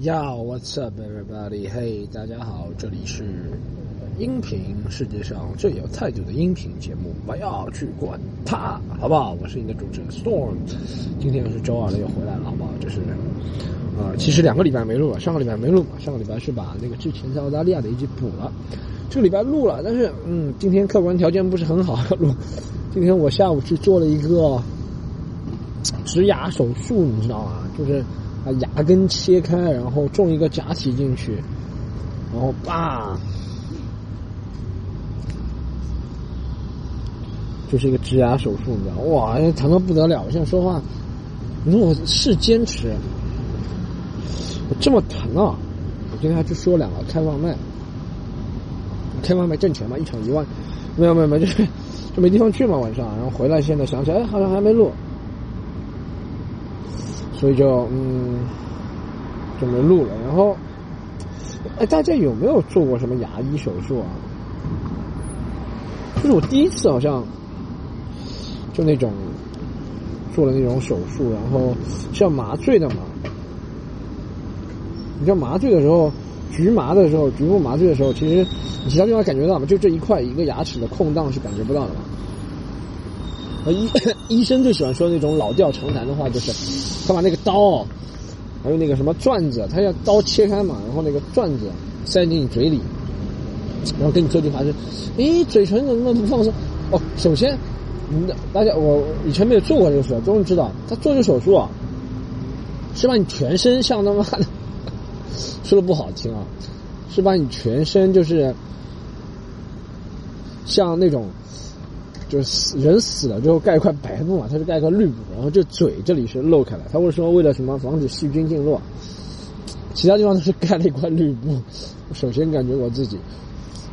Yo, what's up, everybody? Hey，大家好，这里是音频世界上最有态度的音频节目，不要去管它，好不好？我是你的主持人 Storm，今天又是周二了，又回来了，好不好？这是，呃，其实两个礼拜没录了，上个礼拜没录，上个礼拜是把那个之前在澳大利亚的一集补了，这个礼拜录了，但是，嗯，今天客观条件不是很好录，今天我下午去做了一个植牙手术，你知道吗？就是。把牙根切开，然后种一个假体进去，然后吧，就是一个植牙手术，你知道哇，疼的不得了！我现在说话，你说我是坚持，我这么疼啊！我今天还去说两个开外卖，开外卖挣钱嘛，一场一万，没有没有没有，就是 就没地方去嘛，晚上，然后回来现在想起来，哎，好像还没录。所以就嗯，就没录了。然后，哎，大家有没有做过什么牙医手术啊？就是我第一次好像，就那种做了那种手术，然后是要麻醉的嘛。你知道麻醉的时候，局麻的时候，局部麻醉的时候，其实你其他地方感觉到吗？就这一块一个牙齿的空档是感觉不到的嘛。医 医生最喜欢说那种老调常谈的话，就是他把那个刀，还有那个什么钻子，他要刀切开嘛，然后那个钻子塞进你嘴里，然后跟你说句话是：诶，嘴唇怎么不放松？哦，首先，你大家我以前没有做过这个事，终于知道他做这手术啊，是把你全身像他妈的，说的不好听啊，是把你全身就是像那种。就是死人死了之后盖一块白布嘛，他是盖一块绿布，然后就嘴这里是露开了。他会说为了什么防止细菌进入？其他地方都是盖了一块绿布。首先感觉我自己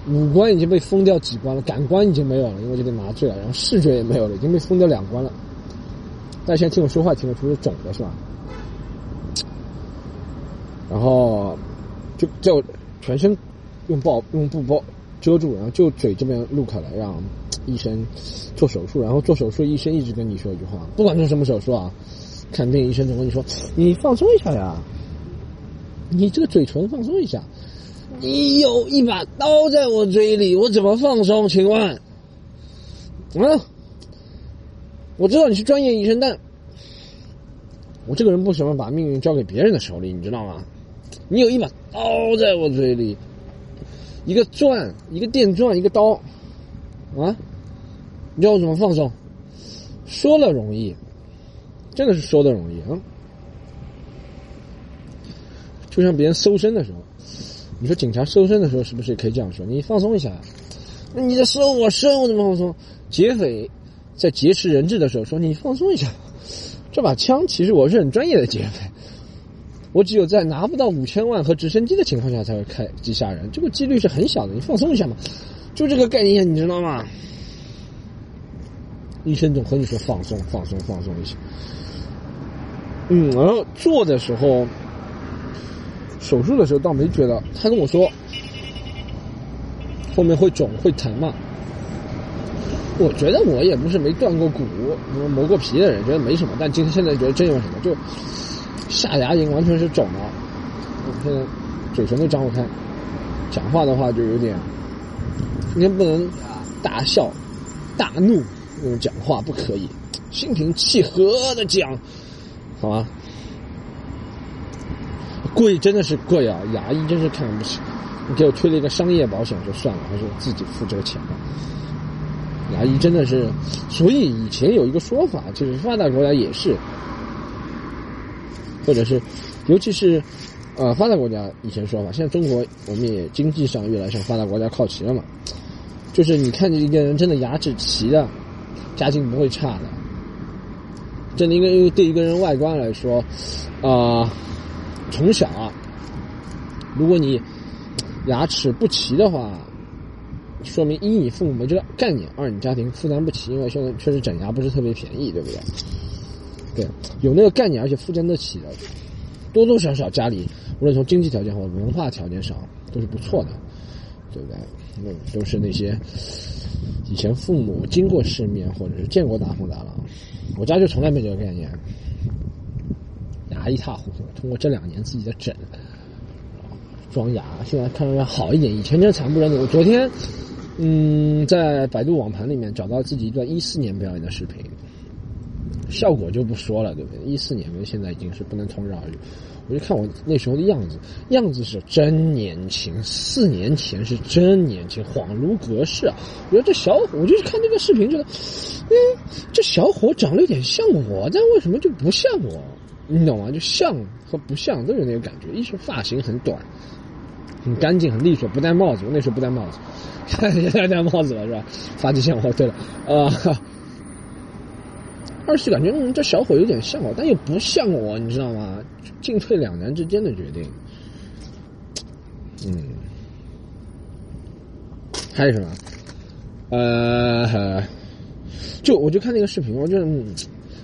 五官已经被封掉几关了，感官已经没有了，因为这个麻醉了，然后视觉也没有了，已经被封掉两关了。大家现在听我说话听得出是肿的是吧？然后就就全身用包用布包遮住，然后就嘴这边露开了，让。医生做手术，然后做手术，医生一直跟你说一句话：不管做什么手术啊，看病医生总跟你说，你放松一下呀，你这个嘴唇放松一下。你有一把刀在我嘴里，我怎么放松？请问？啊？我知道你是专业医生，但我这个人不喜欢把命运交给别人的手里，你知道吗？你有一把刀在我嘴里，一个钻，一个电钻，一个刀，啊？你叫我怎么放松？说了容易，真的是说的容易啊！就像别人搜身的时候，你说警察搜身的时候是不是也可以这样说？你放松一下。那你在搜我身，我怎么放松？劫匪在劫持人质的时候说你放松一下。这把枪其实我是很专业的劫匪，我只有在拿不到五千万和直升机的情况下才会开机杀人，这个几率是很小的。你放松一下嘛，就这个概念，你知道吗？医生总和你说放松、放松、放松一些。嗯，然后做的时候，手术的时候倒没觉得。他跟我说后面会肿、会疼嘛。我觉得我也不是没断过骨、磨过皮的人，觉得没什么。但今天现在觉得真有什么，就下牙龈完全是肿了。现在嘴唇都张不开，讲话的话就有点，今天不能大笑、大怒。那种讲话不可以，心平气和的讲，好吧？贵真的是贵啊！牙医真是看不起。你给我推了一个商业保险就算了，还是自己付这个钱吧。牙医真的是，所以以前有一个说法，就是发达国家也是，或者是，尤其是，呃，发达国家以前说法，现在中国我们也经济上越来向发达国家靠齐了嘛。就是你看见一个人真的牙齿齐的。家境不会差的，真的，因为对一个人外观来说，啊，从小啊，如果你牙齿不齐的话，说明一你父母没这个概念，二你家庭负担不起，因为现在确实整牙不是特别便宜，对不对？对，有那个概念而且负担得起的，多多少少家里无论从经济条件或文化条件上都是不错的，对不对？那都是那些。以前父母经过世面，或者是见过大风大浪，我家就从来没这个概念，牙一塌糊涂。通过这两年自己的整，装牙，现在看上去好一点。以前真惨不忍睹。我昨天，嗯，在百度网盘里面找到自己一段一四年表演的视频，效果就不说了，对不对？一四年跟现在已经是不能同日而语。我就看我那时候的样子，样子是真年轻，四年前是真年轻，恍如隔世啊！我觉得这小伙，我就是看这个视频觉得，嗯，这小伙长得有点像我，但为什么就不像我？你懂吗？就像和不像都有那个感觉。一是发型很短，很干净，很利索，不戴帽子。我那时候不戴帽子，现在戴帽子了是吧？发际线哦，对了，啊。二是感觉嗯，这小伙有点像我，但又不像我，你知道吗？进退两难之间的决定。嗯，还有什么？呃，就我就看那个视频，我就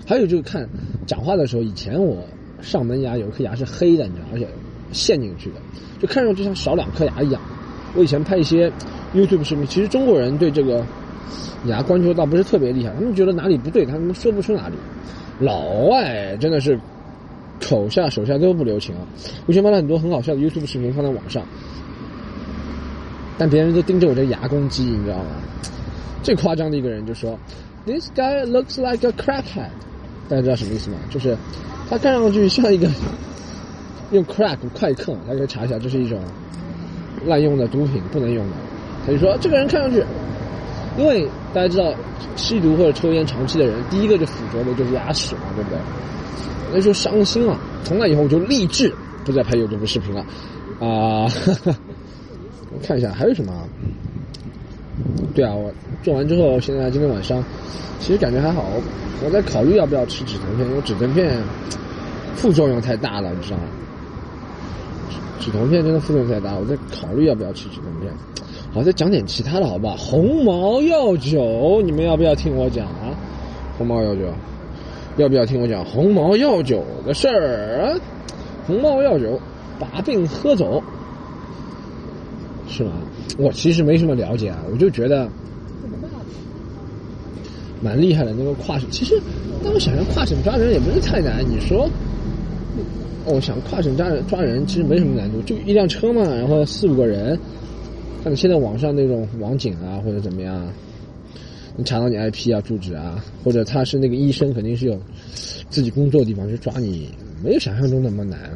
还有就是看讲话的时候，以前我上门牙有一颗牙是黑的，你知道，而且陷进去的，就看上去像少两颗牙一样。我以前拍一些 YouTube 视频，其实中国人对这个。牙关注倒不是特别厉害，他们觉得哪里不对，他们说不出哪里。老外真的是口下手下都不留情啊！我以前拍了很多很好笑的 YouTube 视频放在网上，但别人都盯着我这牙攻击，你知道吗？最夸张的一个人就说：“This guy looks like a crackhead。”大家知道什么意思吗？就是他看上去像一个 用 crack 快克，大家可以查一下，这是一种滥用的毒品，不能用的。他就说这个人看上去。因为大家知道，吸毒或者抽烟长期的人，第一个就附着的就是牙齿嘛，对不对？那时候伤心了，从那以后我就立志不再拍有毒的视频了。啊，我看一下还有什么？对啊，我做完之后，现在今天晚上其实感觉还好。我在考虑要不要吃止疼片，因为止疼片副作用太大了，你知道吗？止疼片真的副作用太大，我在考虑要不要吃止疼片。好，再讲点其他的，好不好？红毛药酒，你们要不要听我讲啊？红毛药酒，要不要听我讲红毛药酒的事儿？红毛药酒，把病喝走，是吗？我其实没什么了解啊，我就觉得蛮厉害的。那个跨省，其实，但我想想，跨省抓人也不是太难。你说，我想跨省抓人抓人其实没什么难度，就一辆车嘛，然后四五个人。像你现在网上那种网警啊，或者怎么样，你查到你 IP 啊、住址啊，或者他是那个医生，肯定是有自己工作的地方去抓你，没有想象中那么难。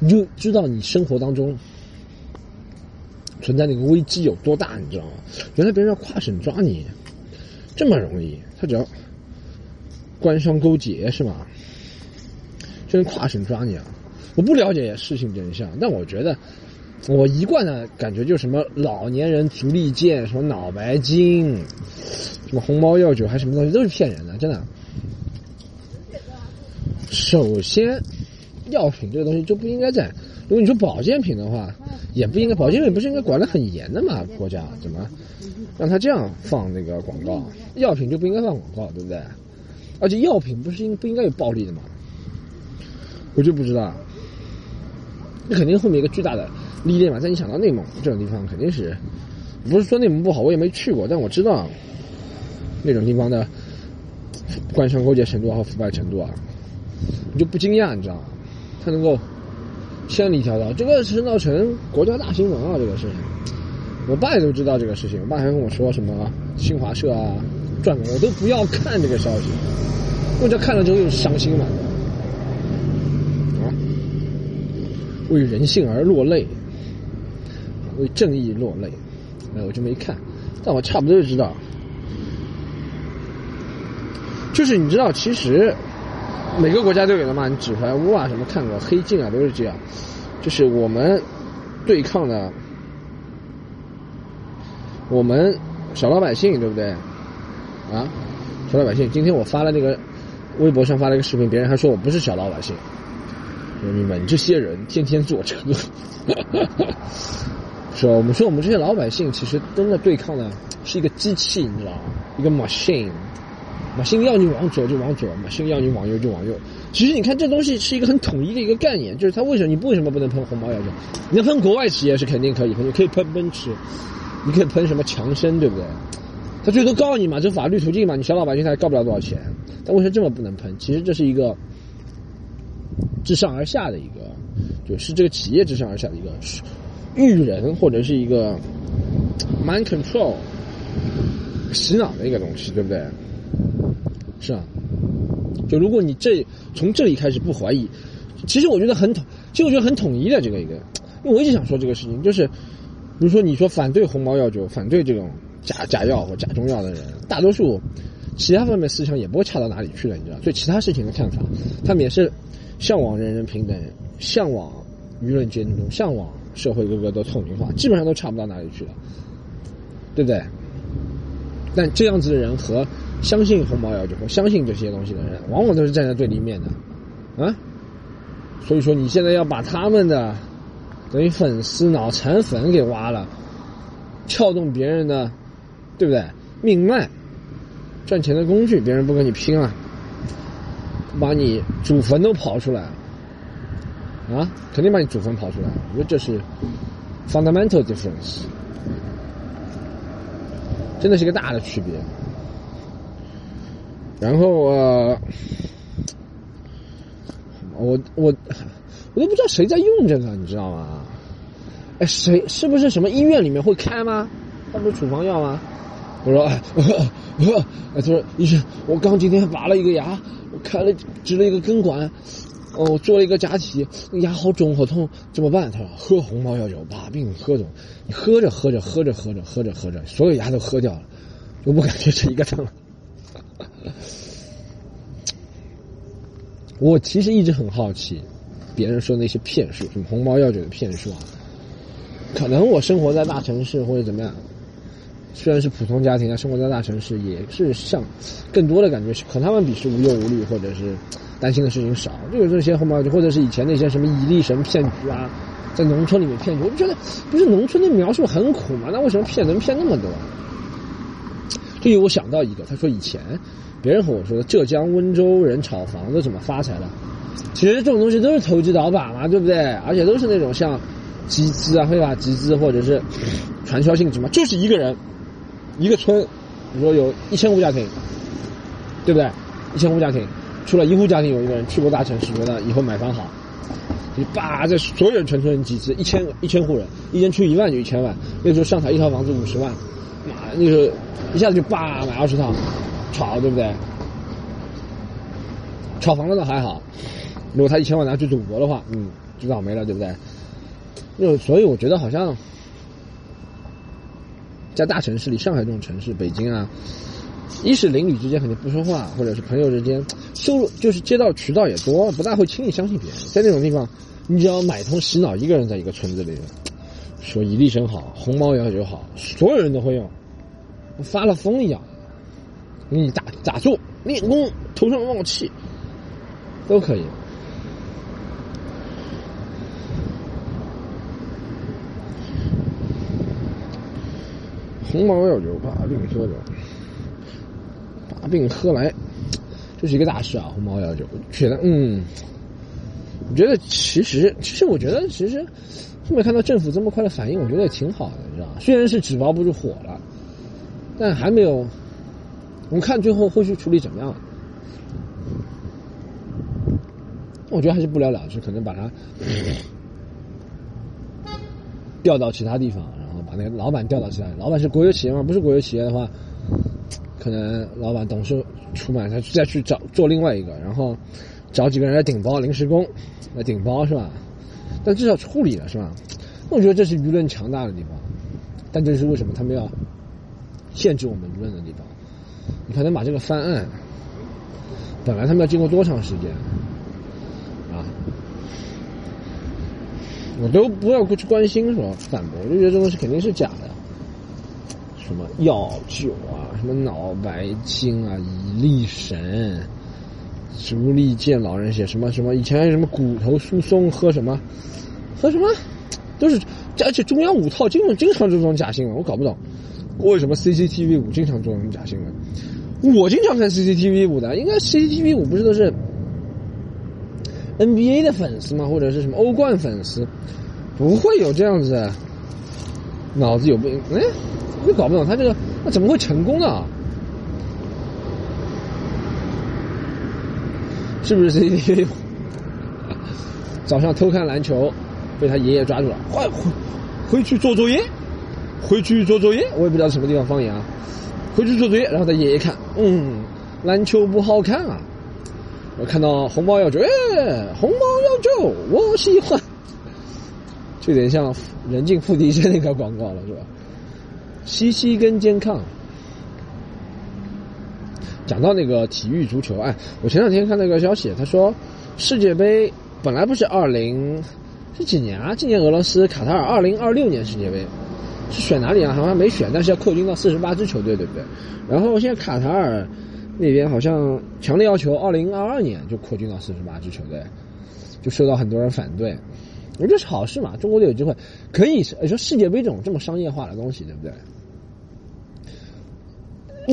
你就知道你生活当中存在那个危机有多大，你知道吗？原来别人要跨省抓你这么容易，他只要官商勾结是吗？就能跨省抓你啊！我不了解事情真相，但我觉得。我一贯的感觉就是什么老年人足力健，什么脑白金，什么红毛药酒，还什么东西都是骗人的，真的。首先，药品这个东西就不应该在。如果你说保健品的话，也不应该。保健品不是应该管得很严的嘛？国家怎么让他这样放那个广告？药品就不应该放广告，对不对？而且药品不是应不应该有暴利的吗？我就不知道。那肯定后面一个巨大的。历练嘛，在你想到内蒙这种地方，肯定是不是说内蒙不好，我也没去过，但我知道那种地方的官商勾结程度和腐败程度啊，你就不惊讶，你知道吗？他能够千里迢迢，这个是闹成国家大新闻啊！这个事情，我爸也都知道这个事情，我爸还跟我说什么新华社啊转我都不要看这个消息，我这看了之后又伤心了，啊，为人性而落泪。为正义落泪，哎，我就没看，但我差不多就知道，就是你知道，其实每个国家都有的嘛，你纸牌屋啊什么看过，黑镜啊都是这样，就是我们对抗的，我们小老百姓对不对？啊，小老百姓，今天我发了那个微博上发了一个视频，别人还说我不是小老百姓，你们这些人天天坐车。说我们说我们这些老百姓其实真的对抗的是一个机器，你知道吗？一个 machine，machine 要你往左就往左，machine 要你往右就往右。其实你看这东西是一个很统一的一个概念，就是它为什么你为什么不能喷红毛药酒？你能喷国外企业是肯定可以喷，你可以喷奔驰，你可以喷什么强生，对不对？他最多告你嘛，这法律途径嘛，你小老百姓他也告不了多少钱。但为什么这么不能喷？其实这是一个自上而下的一个，就是这个企业自上而下的一个。育人或者是一个 mind control 洗脑的一个东西，对不对？是啊，就如果你这从这里开始不怀疑，其实我觉得很统，其实我觉得很统一的这个一个，因为我一直想说这个事情，就是比如说你说反对红毛药酒，反对这种假假药或假中药的人，大多数其他方面思想也不会差到哪里去了，你知道？对其他事情的看法，他们也是向往人人平等，向往舆论监督，向往社会各个都透明化，基本上都差不到哪里去了，对不对？但这样子的人和相信红毛药酒或相信这些东西的人，往往都是站在对立面的，啊，所以说你现在要把他们的等于粉丝脑残粉给挖了，撬动别人的，对不对？命脉，赚钱的工具，别人不跟你拼了，把你祖坟都刨出来，啊，肯定把你祖坟刨出来，我觉得这是 fundamental difference。真的是一个大的区别。然后呃，我我我都不知道谁在用这个，你知道吗？哎，谁是不是什么医院里面会开吗？他不是处方药吗？我说，哎，他说医生，我刚今天拔了一个牙，我开了植了一个根管，哦，做了一个假体，牙好肿好痛，怎么办？他说喝红毛药酒把病喝肿，你喝着喝着喝着喝着喝着喝着，所有牙都喝掉了，就不感觉是一个疼了。我其实一直很好奇，别人说那些骗术，什么红毛药酒的骗术啊，可能我生活在大城市或者怎么样，虽然是普通家庭啊，生活在大城市也是像更多的感觉是和他们比是无忧无虑，或者是。担心的事情少，就有这些红毛酒，或者是以前那些什么蚁力神骗局啊，在农村里面骗局，我就觉得不是农村的描述很苦吗？那为什么骗能骗那么多？这有我想到一个，他说以前别人和我说的浙江温州人炒房子怎么发财的，其实这种东西都是投机倒把嘛，对不对？而且都是那种像集资啊、非法集资或者是传销性质嘛，就是一个人一个村，你说有一千户家庭，对不对？一千户家庭。除了一户家庭有一个人去过大城市，觉得以后买房好，你叭在所有人全村人集资，一千一千户人，一人出一万就一千万。那时候上海一套房子五十万，妈，那时候一下子就叭买二十套，炒对不对？炒房子倒还好，如果他一千万拿去赌博的话，嗯，就倒霉了，对不对？就所以我觉得好像在大城市里，上海这种城市，北京啊。一是邻里之间肯定不说话，或者是朋友之间，收入就是接到渠道也多，不大会轻易相信别人。在那种地方，你只要买通洗脑一个人，在一个村子里，说伊利生好，红毛药酒好，所有人都会用，发了疯一样，你打打坐、练功、头上冒气，都可以。红毛药酒把病喝掉。病喝来，这是一个大事啊！红毛药酒，觉得嗯，我觉得其实，其实我觉得，其实后面看到政府这么快的反应，我觉得也挺好的，你知道？虽然是纸包不住火了，但还没有，我们看最后后续处理怎么样？我觉得还是不了了之，可能把它调到其他地方，然后把那个老板调到其他。老板是国有企业吗？不是国有企业的话。可能老板董事出卖他，再去找做另外一个，然后找几个人来顶包临时工，来顶包是吧？但至少处理了是吧？我觉得这是舆论强大的地方，但这是为什么他们要限制我们舆论的地方？你可能把这个翻案，本来他们要经过多长时间啊？我都不要过去关心说反驳，我就觉得这东西肯定是假的。什么药酒啊，什么脑白金啊，蚁力神，足力健老人血，什么什么，以前什么骨头疏松，喝什么，喝什么，都是，而且中央五套经常经常这种假新闻，我搞不懂，为什么 CCTV 五经常做这种假新闻？我经常看 CCTV 五的，应该 CCTV 五不是都是 NBA 的粉丝吗？或者是什么欧冠粉丝？不会有这样子，脑子有病？哎。就搞不懂他这个，那怎么会成功呢？是不是 CCTV？早上偷看篮球，被他爷爷抓住了，快回回去做作业，回去做作业，我也不知道什么地方方言啊，回去做作业，然后他爷爷看，嗯，篮球不好看啊，我看到红包要求，哎，红包要求，我喜欢，就有点像人尽付笛声那个广告了，是吧？西西跟健康。讲到那个体育足球，哎，我前两天看到一个消息，他说世界杯本来不是二零是几年啊？今年俄罗斯卡塔尔二零二六年世界杯是选哪里啊？好像没选，但是要扩军到四十八支球队，对不对？然后现在卡塔尔那边好像强烈要求二零二二年就扩军到四十八支球队，就受到很多人反对。我觉得是好事嘛，中国队有机会可以你说世界杯这种这么商业化的东西，对不对？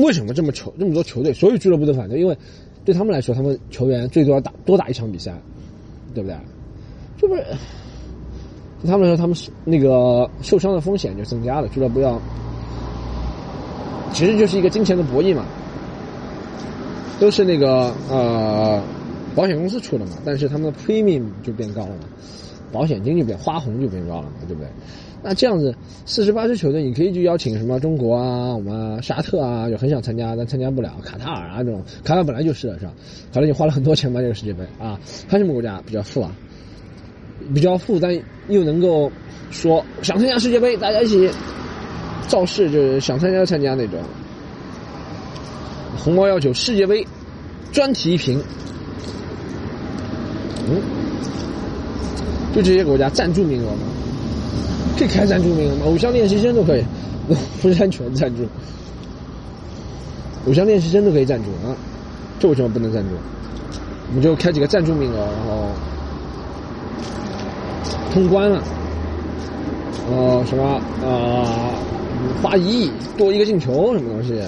为什么这么球这么多球队，所有俱乐部都反对？因为对他们来说，他们球员最多要打多打一场比赛，对不对？这不是对他们来说，他们那个受伤的风险就增加了。俱乐部要，其实就是一个金钱的博弈嘛，都是那个呃保险公司出的嘛，但是他们的 premium 就变高了嘛，保险金就变花红就变高了嘛，对不对？那这样子，四十八支球队，你可以去邀请什么中国啊，我们沙特啊，就很想参加，但参加不了。卡塔尔啊，这种，卡塔尔本来就是的，是吧？卡塔尔你花了很多钱买这个世界杯啊，他什么国家比较富啊？比较富，但又能够说想参加世界杯，大家一起造势，就是想参加参加那种。红包要求世界杯专题评，嗯，就这些国家赞助名额吗？可以开赞助名额吗？偶像练习生都可以，不山全赞助，偶像练习生都可以赞助啊，这为什么不能赞助？我们就开几个赞助名额，然后通关了，呃，什么啊，花一亿多一个进球什么东西？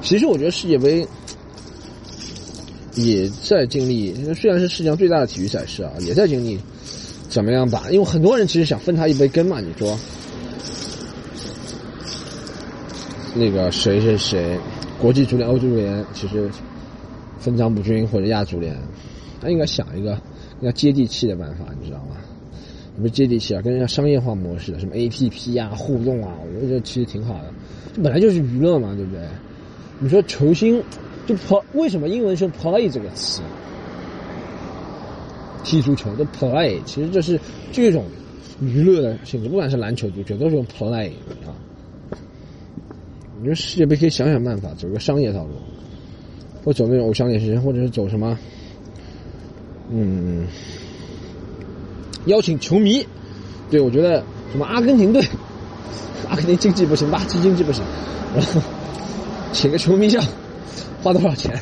其实我觉得世界杯也在经历，虽然是世界上最大的体育赛事啊，也在经历。怎么样吧？因为很多人其实想分他一杯羹嘛。你说，那个谁谁谁，国际足联、欧洲足联其实分赃不均，或者亚足联，他应该想一个应该接地气的办法，你知道吗？不是接地气啊，跟人家商业化模式，什么 APP 啊、互动啊，我觉得其实挺好的。这本来就是娱乐嘛，对不对？你说球星就 play，为什么英文是 play 这个词？踢足球的 play，其实这是这种娱乐的性质，不管是篮球、足球，都是用 play 啊。我觉得世界杯可以想想办法，走个商业道路，或走那种偶像练习生，或者是走什么，嗯，邀请球迷。对我觉得什么阿根廷队，阿根廷经济不行，巴西经济不行，然后请个球迷像，花多少钱？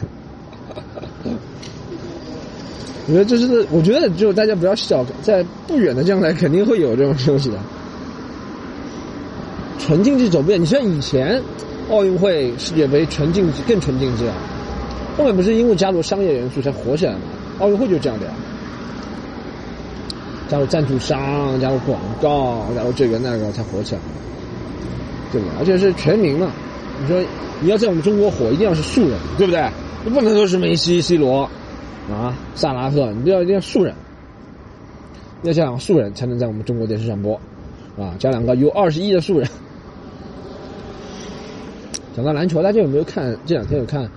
我觉得这是，我觉得就大家不要小，在不远的将来肯定会有这种东西的。纯竞技走不远，你像以前奥运会、世界杯纯竞技更纯竞技啊，后面不是因为加入商业元素才火起来吗？奥运会就这样的呀，加入赞助商、加入广告、加入这个那个才火起来，对不对？而且是全民嘛，你说你要在我们中国火，一定要是素人，对不对？不能说是梅西、C 罗。啊，萨拉赫，你要一定要素人，要这样素人才能在我们中国电视上播，啊，加两个有二十亿的素人。讲到篮球，大家有没有看这两天有看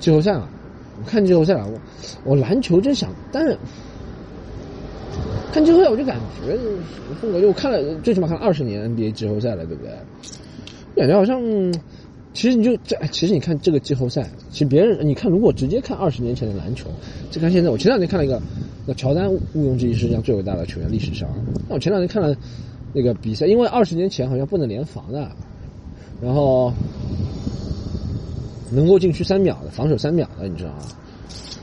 季后赛啊？我看季后赛了，我我篮球真想，但是看季后赛我就感觉什么风格？就我看了最起码看了二十年 NBA 季后赛了，对不对？感觉好像。其实你就这，其实你看这个季后赛，其实别人你看，如果直接看二十年前的篮球，再看现在，我前两天看了一个，那乔丹毋庸置疑是世界上最伟大的球员历史上。那我前两天看了那个比赛，因为二十年前好像不能联防的，然后能够禁区三秒的，防守三秒的，你知道吗？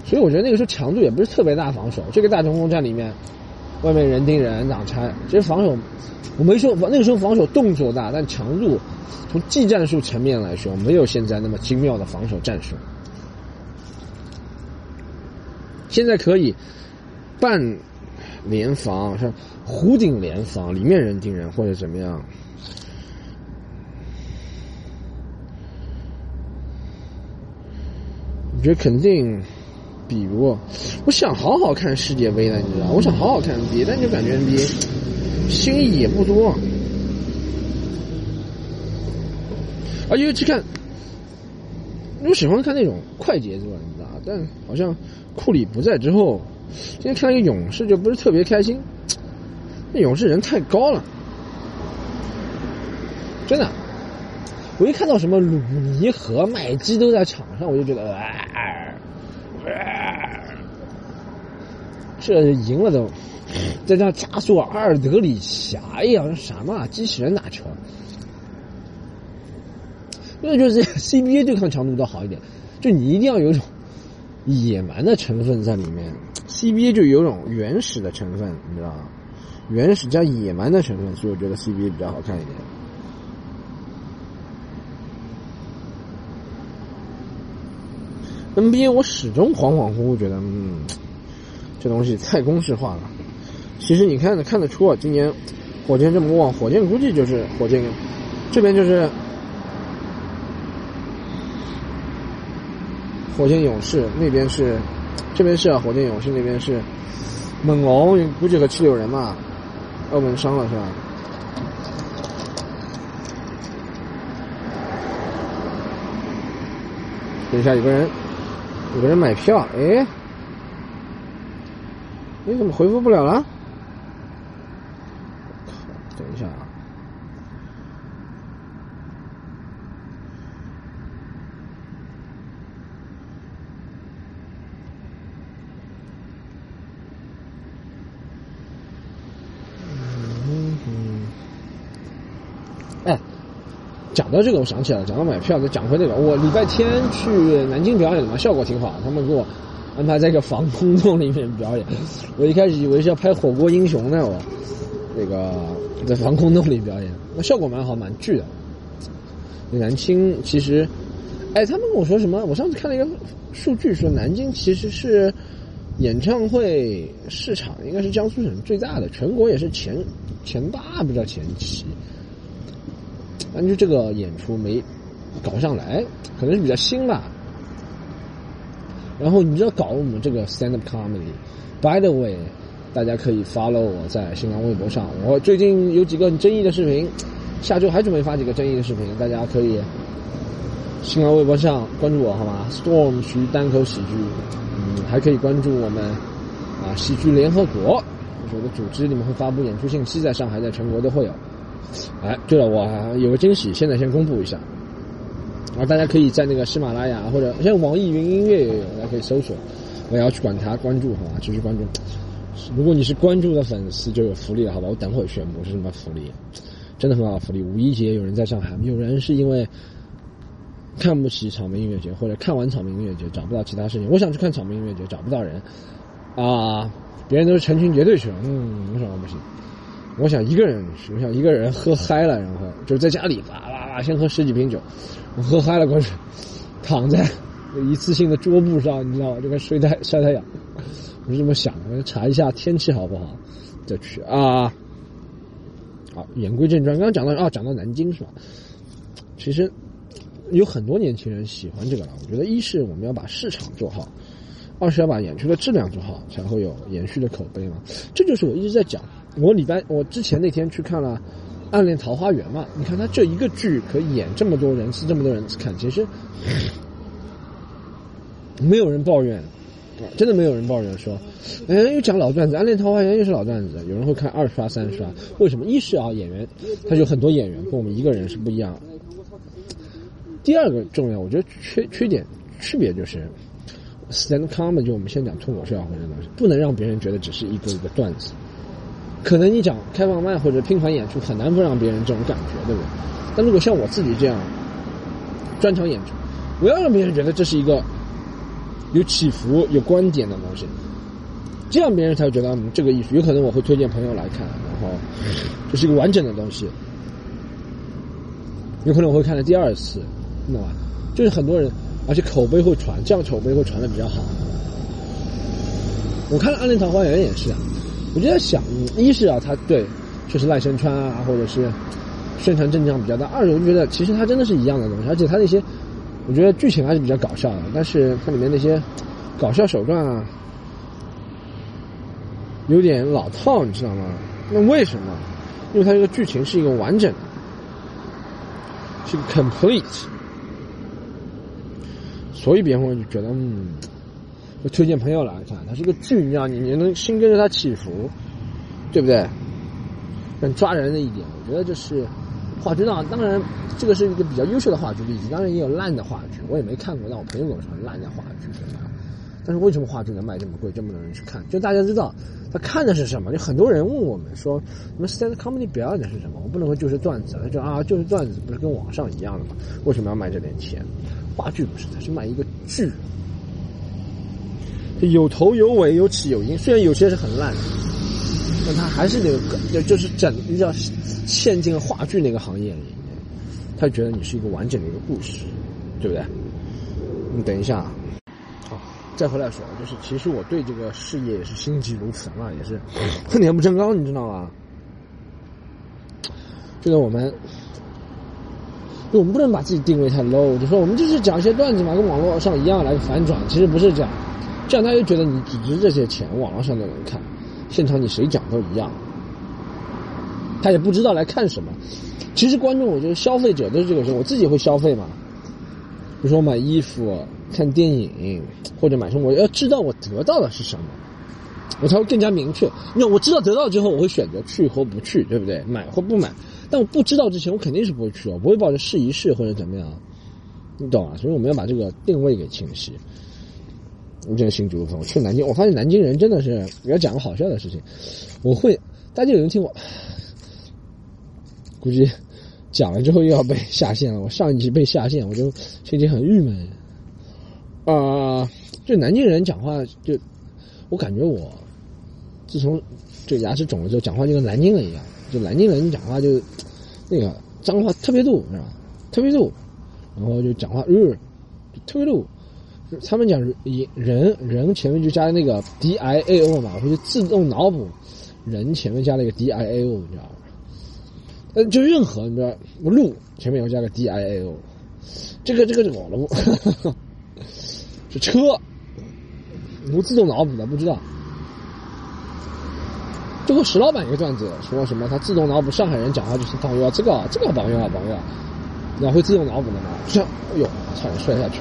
所以我觉得那个时候强度也不是特别大，防守这个大中锋站里面，外面人盯人挡拆，其实防守我没说那个时候防守动作大，但强度。从技战术层面来说，没有现在那么精妙的防守战术。现在可以半联防，像弧顶联防，里面人盯人或者怎么样。我觉得肯定，比如我想好好看世界杯的，你知道，我想好好看 NBA，但就感觉 NBA 新意也不多。而且去看，我喜欢看那种快节奏，你知道但好像库里不在之后，今天看一个勇士就不是特别开心。那勇士人太高了，真的。我一看到什么鲁尼和麦基都在场上，我就觉得，啊啊，这赢了都，再加上加索尔、阿尔德里侠，哎呀，什么机器人打球？那就是 CBA 对抗强度倒好一点，就你一定要有种野蛮的成分在里面，CBA 就有种原始的成分，你知道吗？原始加野蛮的成分，所以我觉得 CBA 比较好看一点。NBA 我始终恍恍惚惚觉得，嗯，这东西太公式化了。其实你看的看得出啊，今年火箭这么旺，火箭估计就是火箭这边就是火箭勇士，那边是这边是啊，火箭勇士那边是猛龙，估计和七六人嘛。澳门伤了是吧？等一下，有个人，有个人买票，哎，你怎么回复不了了？我靠！等一下啊。讲到这个，我想起来了。讲到买票，再讲回那个，我礼拜天去南京表演嘛，效果挺好。他们给我安排在一个防 空洞里面表演。我一开始以为是要拍《火锅英雄》呢，我那个在防空洞里表演，那效果蛮好，蛮巨的。南京其实，哎，他们跟我说什么？我上次看了一个数据，说南京其实是演唱会市场应该是江苏省最大的，全国也是前前八，不知道前七。反正这个演出没搞上来，可能是比较新吧。然后你知道搞我们这个 stand up comedy，by the way，大家可以 follow 我在新浪微博上。我最近有几个争议的视频，下周还准备发几个争议的视频，大家可以新浪微博上关注我好吗？Storm 徐单口喜剧，嗯，还可以关注我们啊喜剧联合国，就是我的组织，里面会发布演出信息，在上海，在全国都会有。哎，对了，我有个惊喜，现在先公布一下。啊，大家可以在那个喜马拉雅或者像网易云音乐也有，大家可以搜索。我也要去管它，关注好吧，继续关注。如果你是关注的粉丝，就有福利了，好吧？我等会儿宣布是什么福利，真的很好福利。五一节有人在上海，有人是因为看不起草莓音乐节，或者看完草莓音乐节找不到其他事情，我想去看草莓音乐节，找不到人啊，别人都是成群结队去了，嗯，为什么不行？我想一个人，我想一个人喝嗨了，然后就是在家里哇哇哇，先喝十几瓶酒，我喝嗨了过去，躺在一次性的桌布上，你知道吗？就跟晒太晒太阳。我是这么想的，我查一下天气好不好，再去啊。好，言归正传，刚刚讲到啊，讲到南京是吧？其实有很多年轻人喜欢这个了。我觉得一是我们要把市场做好，二是要把演出的质量做好，才会有延续的口碑嘛。这就是我一直在讲。我礼拜我之前那天去看了《暗恋桃花源》嘛，你看他这一个剧可以演这么多人次，这么多人次看，其实没有人抱怨，真的没有人抱怨说，哎，又讲老段子，《暗恋桃花源》又是老段子，有人会看二刷三刷，为什么？一是啊，演员他有很多演员，跟我们一个人是不一样。第二个重要，我觉得缺缺点区别就是 stand comedy，就我们先讲脱口秀啊或者东西，不能让别人觉得只是一个一个段子。可能你讲开放麦或者拼团演出很难不让别人这种感觉，对不对？但如果像我自己这样专场演出，我要让别人觉得这是一个有起伏、有观点的东西，这样别人才会觉得嗯，这个艺术。有可能我会推荐朋友来看，然后这是一个完整的东西。有可能我会看了第二次，知道吧？就是很多人，而且口碑会传，这样口碑会传的比较好。我看了《暗恋桃花源》也是啊。我就在想，一是啊，他对，确实赖声川啊，或者是宣传阵仗比较大；二是我就觉得，其实他真的是一样的东西，而且他那些，我觉得剧情还是比较搞笑的，但是它里面那些搞笑手段啊，有点老套，你知道吗？那为什么？因为它这个剧情是一个完整的，是个 complete。所以别人会觉得，嗯，就推荐朋友来看，它是个剧，你知道，你你能心跟着它起伏，对不对？很抓人的一点，我觉得这是话剧呢。当然，这个是一个比较优秀的话剧例子，当然也有烂的话剧，我也没看过，但我朋友跟我说烂的话剧是吧？但是为什么话剧能卖这么贵，这么多人去看？就大家知道他看的是什么？就很多人问我们说，你们 stand comedy 表演的是什么？我不能说就是段子，他就啊就是段子，不是跟网上一样的吗？为什么要卖这点钱？话剧不是，它是卖一个剧，有头有尾有起有因。虽然有些是很烂，但它还是那个，就是整你知道嵌进话剧那个行业里面，他觉得你是一个完整的一个故事，对不对？你等一下，好，再回来说，就是其实我对这个事业也是心急如焚啊，也是恨铁不成钢，你知道吗？就是我们。就我们不能把自己定位太 low，就说我们就是讲一些段子嘛，跟网络上一样来反转。其实不是这样，这样他就觉得你只值这些钱，网络上的人看，现场你谁讲都一样。他也不知道来看什么。其实观众，我觉得消费者都是这个时候，我自己会消费嘛。比如说买衣服、看电影或者买什么，我要知道我得到的是什么，我才会更加明确。那我知道得到之后，我会选择去或不去，对不对？买或不买。但我不知道之前，我肯定是不会去哦，不会抱着试一试或者怎么样，你懂啊？所以我们要把这个定位给清晰。我真的心急如焚，我去南京，我发现南京人真的是，我要讲个好笑的事情，我会，大家有人听我，估计讲了之后又要被下线了。我上一集被下线，我就心情很郁闷。啊，就南京人讲话，就我感觉我自从这牙齿肿了之后，讲话就跟南京人一样。就南京人讲话就，那个脏话特别多，是吧？特别多，然后就讲话呃，特别多。他们讲人人前面就加那个 d i a o 嘛，我就自动脑补人前面加了一个 d i a o，你知道吗？呃，就任何你知道，路前面要加个 d i a o，这个这个这个路是车，我自动脑补的，不知道。就跟石老板一个段子说什么，他自动脑补上海人讲话就是朋友，这个这个朋友啊朋友，然后会自动脑补的嘛？像哎呦，差点摔下去。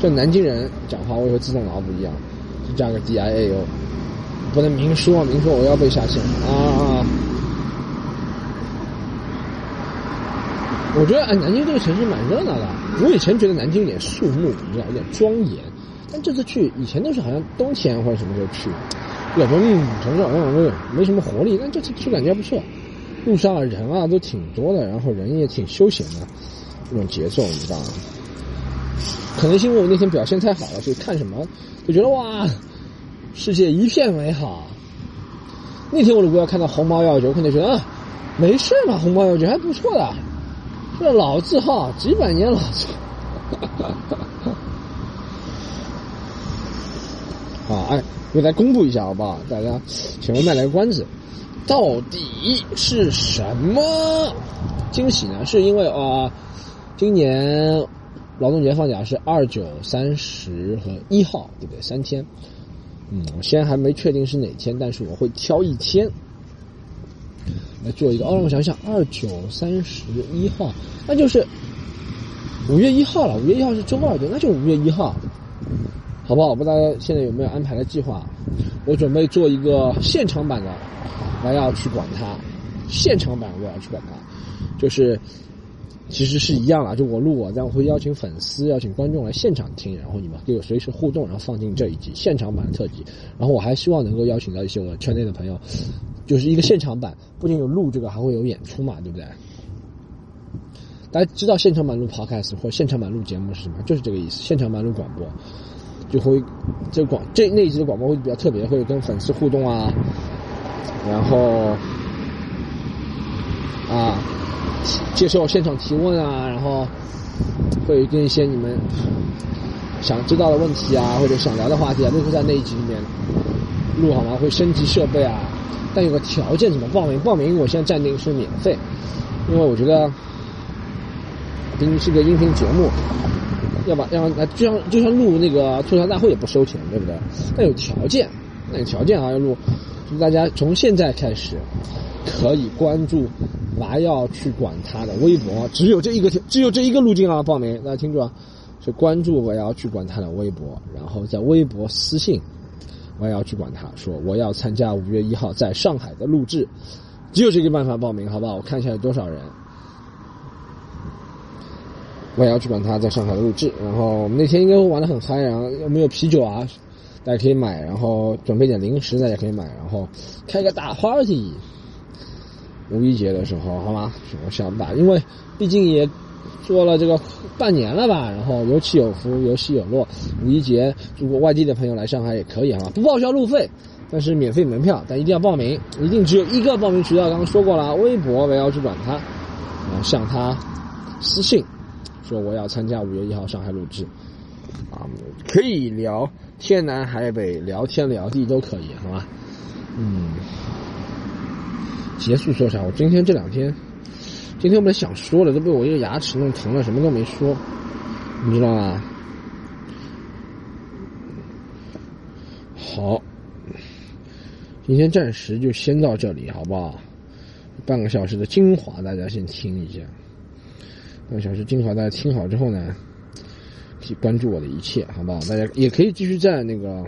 就南京人讲话，我也会自动脑补一样，就加个 D I A O，不能明说，明说我要被下线啊！我觉得哎，南京这个城市蛮热闹的。我以前觉得南京有点肃穆，你知道，有点庄严。但这次去，以前都是好像冬天或者什么时候去。感觉嗯，城市好像没有没什么活力，但这次去感觉还不错。路上人啊都挺多的，然后人也挺休闲的，那种节奏你知道吗？可能是因为我那天表现太好了，所以看什么就觉得哇，世界一片美好。那天我如果要看到红毛药酒，我肯定觉得啊，没事嘛，红毛药酒还不错的，这老字号，几百年老字号。啊，哎。给大家公布一下好不好？大家请问卖来个关子，到底是什么惊喜呢？是因为啊，今年劳动节放假是二九三十和一号，对不对？三天。嗯，我现在还没确定是哪天，但是我会挑一天来做一个。哦，让我想想，二九三十一号，那就是五月一号了。五月一号是周二，对，那就五月一号。好不好？不知道大家现在有没有安排的计划？我准备做一个现场版的，我要去管它。现场版我要去管它，就是其实是一样了。就我录我，然后会邀请粉丝、邀请观众来现场听，然后你们给我随时互动，然后放进这一集现场版的特辑。然后我还希望能够邀请到一些我圈内的朋友，就是一个现场版，不仅有录这个，还会有演出嘛，对不对？大家知道现场版录 podcast 或现场版录节目是什么？就是这个意思，现场版录广播。就会，这广这那一集的广播会比较特别，会跟粉丝互动啊，然后啊接受现场提问啊，然后会跟一些你们想知道的问题啊，或者想聊的话题啊，都会在那一集里面录好吗？会升级设备啊，但有个条件，怎么报名？报名我现在暂定是免费，因为我觉得毕竟是个音频节目。要把要就像就像录那个吐槽大会也不收钱，对不对？但有条件，那有条件啊，要录，就大家从现在开始可以关注娃要去管他的微博，只有这一个，只有这一个路径啊！报名，大家听住啊！是关注我要去管他的微博，然后在微博私信我也要去管他，说我要参加五月一号在上海的录制，只有这个办法报名，好不好？我看一下有多少人。我也要去管他在上海的录制，然后我们那天应该会玩的很嗨，然后有没有啤酒啊？大家可以买，然后准备点零食，大家可以买，然后开个大 party。五一节的时候，好吗？我想把，因为毕竟也做了这个半年了吧，然后有起有伏，有起有落。五一节如果外地的朋友来上海也可以，好吗？不报销路费，但是免费门票，但一定要报名，一定只有一个报名渠道。刚刚说过了，微博我要去管他，然后向他私信。说我要参加五月一号上海录制，啊，可以聊天南海北，聊天聊地都可以，好吧？嗯，结束说啥？我今天这两天，今天本来想说的，都被我一个牙齿弄疼了，什么都没说，你知道吗？好，今天暂时就先到这里，好不好？半个小时的精华，大家先听一下。半个小时精华，大家听好之后呢，可以关注我的一切，好不好？大家也可以继续在那个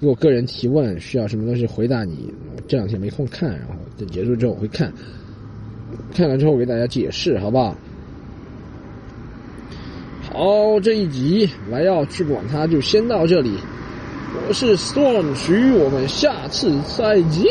给我个人提问，需要什么东西回答你。这两天没空看，然后等结束之后我会看，看完之后我给大家解释，好不好？好，这一集来要去管它，就先到这里。我是 Storm 徐，我们下次再见。